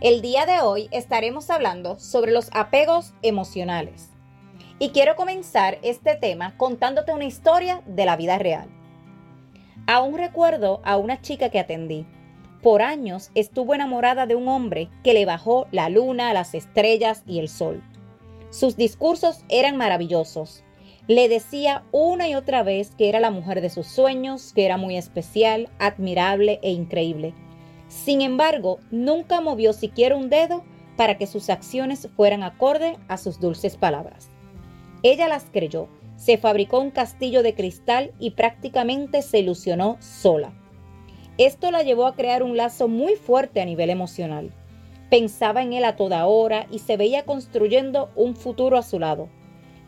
El día de hoy estaremos hablando sobre los apegos emocionales. Y quiero comenzar este tema contándote una historia de la vida real. Aún recuerdo a una chica que atendí. Por años estuvo enamorada de un hombre que le bajó la luna, las estrellas y el sol. Sus discursos eran maravillosos. Le decía una y otra vez que era la mujer de sus sueños, que era muy especial, admirable e increíble sin embargo, nunca movió siquiera un dedo para que sus acciones fueran acorde a sus dulces palabras. Ella las creyó, se fabricó un castillo de cristal y prácticamente se ilusionó sola. Esto la llevó a crear un lazo muy fuerte a nivel emocional. Pensaba en él a toda hora y se veía construyendo un futuro a su lado.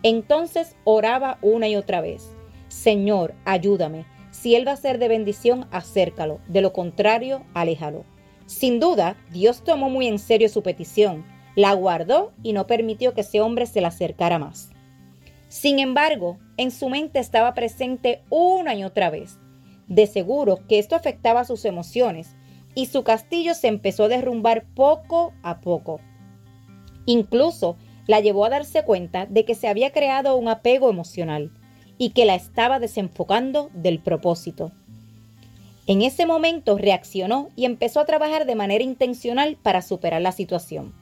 Entonces oraba una y otra vez, Señor, ayúdame, si Él va a ser de bendición, acércalo. De lo contrario, aléjalo. Sin duda, Dios tomó muy en serio su petición, la guardó y no permitió que ese hombre se le acercara más. Sin embargo, en su mente estaba presente una y otra vez. De seguro que esto afectaba sus emociones y su castillo se empezó a derrumbar poco a poco. Incluso la llevó a darse cuenta de que se había creado un apego emocional y que la estaba desenfocando del propósito. En ese momento reaccionó y empezó a trabajar de manera intencional para superar la situación.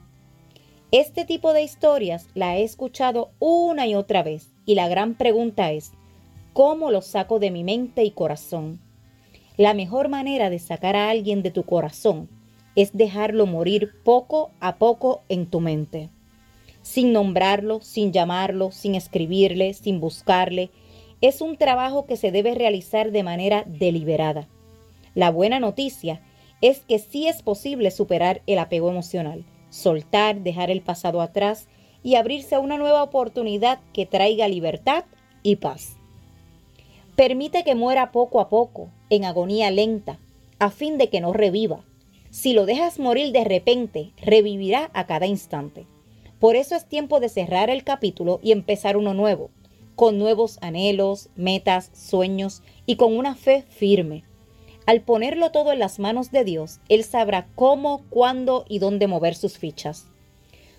Este tipo de historias la he escuchado una y otra vez y la gran pregunta es, ¿cómo lo saco de mi mente y corazón? La mejor manera de sacar a alguien de tu corazón es dejarlo morir poco a poco en tu mente, sin nombrarlo, sin llamarlo, sin escribirle, sin buscarle, es un trabajo que se debe realizar de manera deliberada. La buena noticia es que sí es posible superar el apego emocional, soltar, dejar el pasado atrás y abrirse a una nueva oportunidad que traiga libertad y paz. Permite que muera poco a poco, en agonía lenta, a fin de que no reviva. Si lo dejas morir de repente, revivirá a cada instante. Por eso es tiempo de cerrar el capítulo y empezar uno nuevo, con nuevos anhelos, metas, sueños y con una fe firme. Al ponerlo todo en las manos de Dios, Él sabrá cómo, cuándo y dónde mover sus fichas.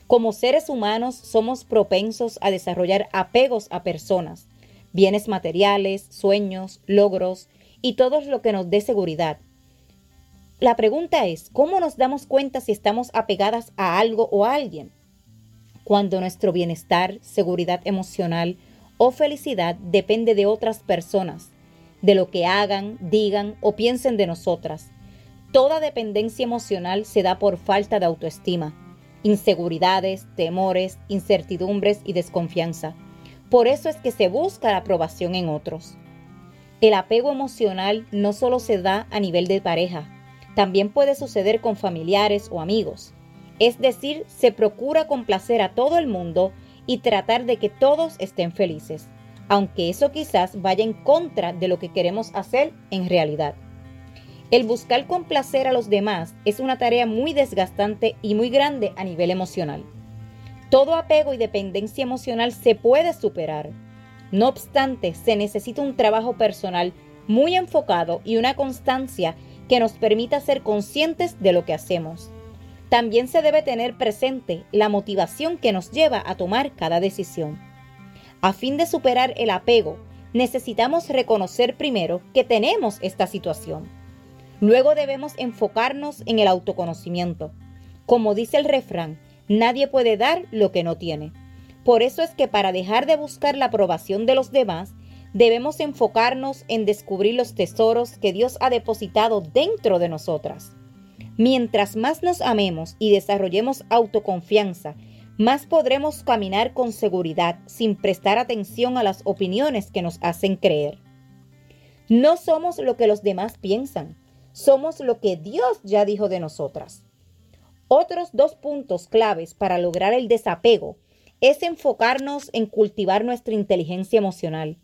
Como seres humanos somos propensos a desarrollar apegos a personas, bienes materiales, sueños, logros y todo lo que nos dé seguridad. La pregunta es, ¿cómo nos damos cuenta si estamos apegadas a algo o a alguien? Cuando nuestro bienestar, seguridad emocional, o felicidad depende de otras personas, de lo que hagan, digan o piensen de nosotras. Toda dependencia emocional se da por falta de autoestima, inseguridades, temores, incertidumbres y desconfianza. Por eso es que se busca la aprobación en otros. El apego emocional no solo se da a nivel de pareja, también puede suceder con familiares o amigos. Es decir, se procura complacer a todo el mundo y tratar de que todos estén felices, aunque eso quizás vaya en contra de lo que queremos hacer en realidad. El buscar complacer a los demás es una tarea muy desgastante y muy grande a nivel emocional. Todo apego y dependencia emocional se puede superar. No obstante, se necesita un trabajo personal muy enfocado y una constancia que nos permita ser conscientes de lo que hacemos también se debe tener presente la motivación que nos lleva a tomar cada decisión. A fin de superar el apego, necesitamos reconocer primero que tenemos esta situación. Luego debemos enfocarnos en el autoconocimiento. Como dice el refrán, nadie puede dar lo que no tiene. Por eso es que para dejar de buscar la aprobación de los demás, debemos enfocarnos en descubrir los tesoros que Dios ha depositado dentro de nosotras. Mientras más nos amemos y desarrollemos autoconfianza, más podremos caminar con seguridad sin prestar atención a las opiniones que nos hacen creer. No somos lo que los demás piensan, somos lo que Dios ya dijo de nosotras. Otros dos puntos claves para lograr el desapego es enfocarnos en cultivar nuestra inteligencia emocional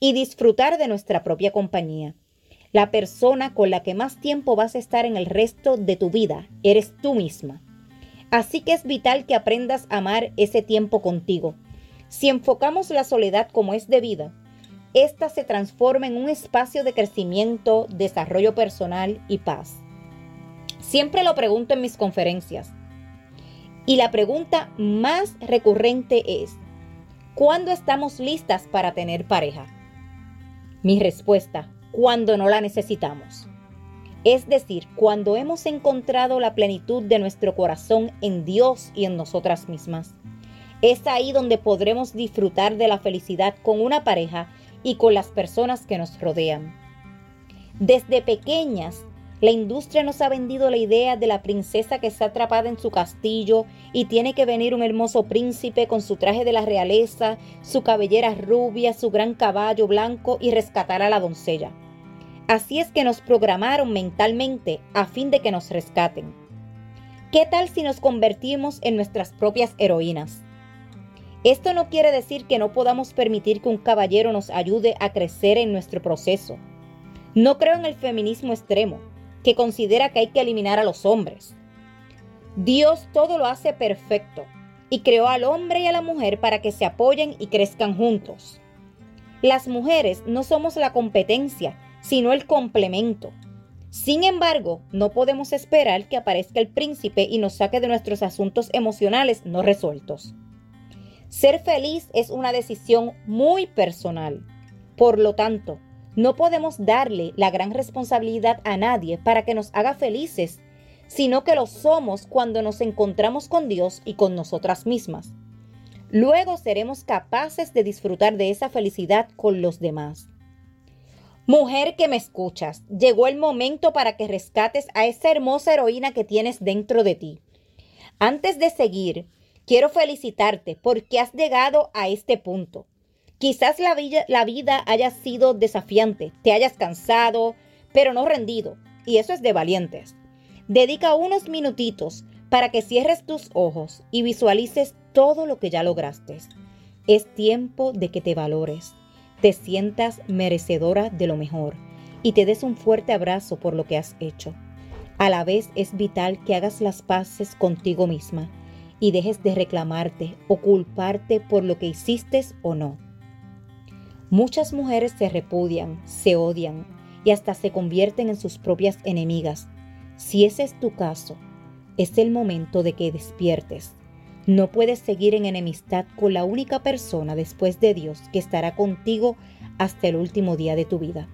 y disfrutar de nuestra propia compañía. La persona con la que más tiempo vas a estar en el resto de tu vida eres tú misma. Así que es vital que aprendas a amar ese tiempo contigo. Si enfocamos la soledad como es debida, ésta se transforma en un espacio de crecimiento, desarrollo personal y paz. Siempre lo pregunto en mis conferencias. Y la pregunta más recurrente es, ¿cuándo estamos listas para tener pareja? Mi respuesta, cuando no la necesitamos. Es decir, cuando hemos encontrado la plenitud de nuestro corazón en Dios y en nosotras mismas. Es ahí donde podremos disfrutar de la felicidad con una pareja y con las personas que nos rodean. Desde pequeñas, la industria nos ha vendido la idea de la princesa que está atrapada en su castillo y tiene que venir un hermoso príncipe con su traje de la realeza, su cabellera rubia, su gran caballo blanco y rescatar a la doncella. Así es que nos programaron mentalmente a fin de que nos rescaten. ¿Qué tal si nos convertimos en nuestras propias heroínas? Esto no quiere decir que no podamos permitir que un caballero nos ayude a crecer en nuestro proceso. No creo en el feminismo extremo, que considera que hay que eliminar a los hombres. Dios todo lo hace perfecto y creó al hombre y a la mujer para que se apoyen y crezcan juntos. Las mujeres no somos la competencia, sino el complemento. Sin embargo, no podemos esperar que aparezca el príncipe y nos saque de nuestros asuntos emocionales no resueltos. Ser feliz es una decisión muy personal. Por lo tanto, no podemos darle la gran responsabilidad a nadie para que nos haga felices, sino que lo somos cuando nos encontramos con Dios y con nosotras mismas. Luego seremos capaces de disfrutar de esa felicidad con los demás. Mujer que me escuchas, llegó el momento para que rescates a esa hermosa heroína que tienes dentro de ti. Antes de seguir, quiero felicitarte porque has llegado a este punto. Quizás la vida, haya sido desafiante, te hayas cansado, pero no rendido, y eso es de valientes. Dedica unos minutitos para que cierres tus ojos y visualices todo lo que ya lograste. Es tiempo de que te valores te sientas merecedora de lo mejor y te des un fuerte abrazo por lo que has hecho. A la vez es vital que hagas las paces contigo misma y dejes de reclamarte o culparte por lo que hiciste o no. Muchas mujeres se repudian, se odian y hasta se convierten en sus propias enemigas. Si ese es tu caso, es el momento de que despiertes no puedes seguir en enemistad con la única persona después de Dios que estará contigo hasta el último día de tu vida.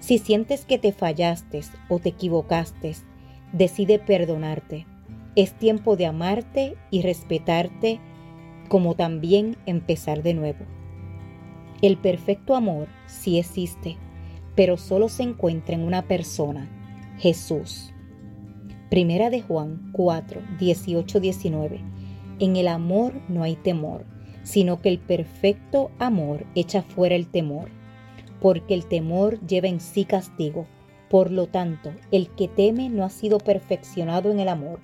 Si sientes que te fallaste o te equivocaste, decide perdonarte. Es tiempo de amarte y respetarte, como también empezar de nuevo. El perfecto amor sí existe, pero solo se encuentra en una persona, Jesús. Primera de Juan 4, 18, 19 en el amor no hay temor, sino que el perfecto amor echa fuera el temor, porque el temor lleva en sí castigo. Por lo tanto, el que teme no ha sido perfeccionado en el amor.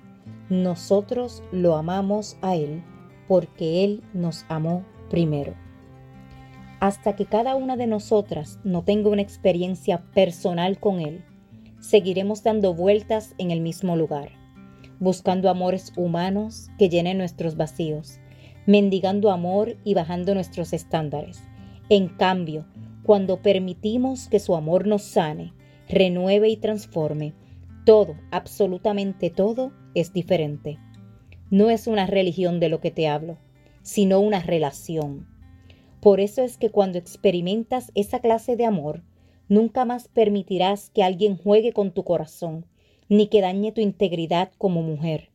Nosotros lo amamos a Él, porque Él nos amó primero. Hasta que cada una de nosotras no tenga una experiencia personal con Él, seguiremos dando vueltas en el mismo lugar buscando amores humanos que llenen nuestros vacíos, mendigando amor y bajando nuestros estándares. En cambio, cuando permitimos que su amor nos sane, renueve y transforme, todo, absolutamente todo, es diferente. No es una religión de lo que te hablo, sino una relación. Por eso es que cuando experimentas esa clase de amor, nunca más permitirás que alguien juegue con tu corazón, ni que dañe tu integridad como mujer.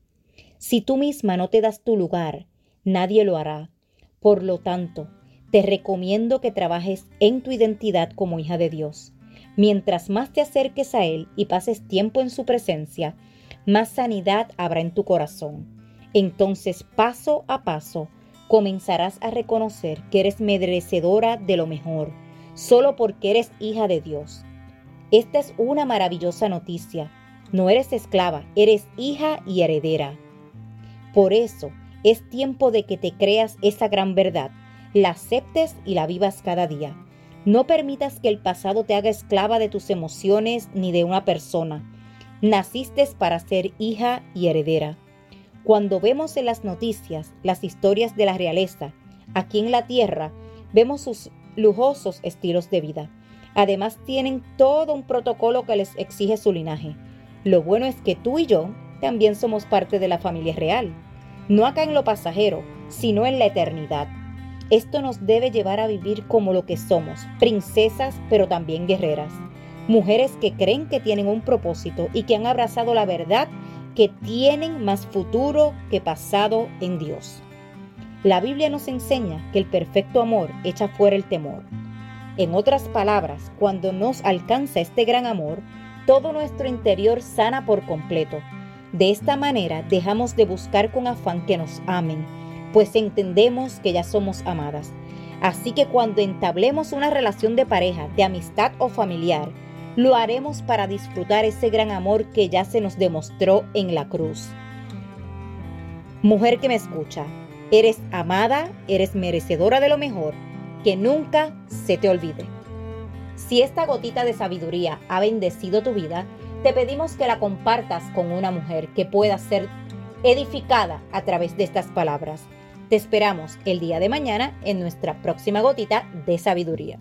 Si tú misma no te das tu lugar, nadie lo hará. Por lo tanto, te recomiendo que trabajes en tu identidad como hija de Dios. Mientras más te acerques a Él y pases tiempo en su presencia, más sanidad habrá en tu corazón. Entonces, paso a paso, comenzarás a reconocer que eres merecedora de lo mejor, solo porque eres hija de Dios. Esta es una maravillosa noticia no eres esclava, eres hija y heredera. Por eso, Es tiempo de que te creas esa gran verdad, la aceptes y la vivas cada día. No permitas que el pasado te haga esclava de tus emociones ni de una persona. Naciste para ser hija y heredera. Cuando vemos en las noticias las historias de la realeza, aquí en la tierra, vemos sus lujosos estilos de vida. Además tienen todo un protocolo que les exige su linaje. Lo bueno es que tú y yo también somos parte de la familia real. No acá en lo pasajero, sino en la eternidad. Esto nos debe llevar a vivir como lo que somos, princesas pero también guerreras. Mujeres que creen que tienen un propósito y que han abrazado la verdad que tienen más futuro que pasado en Dios. La Biblia nos enseña que el perfecto amor echa fuera el temor. En otras palabras, cuando nos alcanza este gran amor, todo nuestro interior sana por completo. De esta manera dejamos de buscar con afán que nos amen pues entendemos que ya somos amadas. Así que cuando entablemos una relación de pareja, de amistad o familiar, lo haremos para disfrutar ese gran amor que ya se nos demostró en la cruz. Mujer que me escucha, eres amada, eres merecedora de lo mejor, que nunca se te olvide. Si esta gotita de sabiduría ha bendecido tu vida, te pedimos que la compartas con una mujer que pueda ser edificada a través de estas palabras. Te esperamos el día de mañana en nuestra próxima gotita de sabiduría.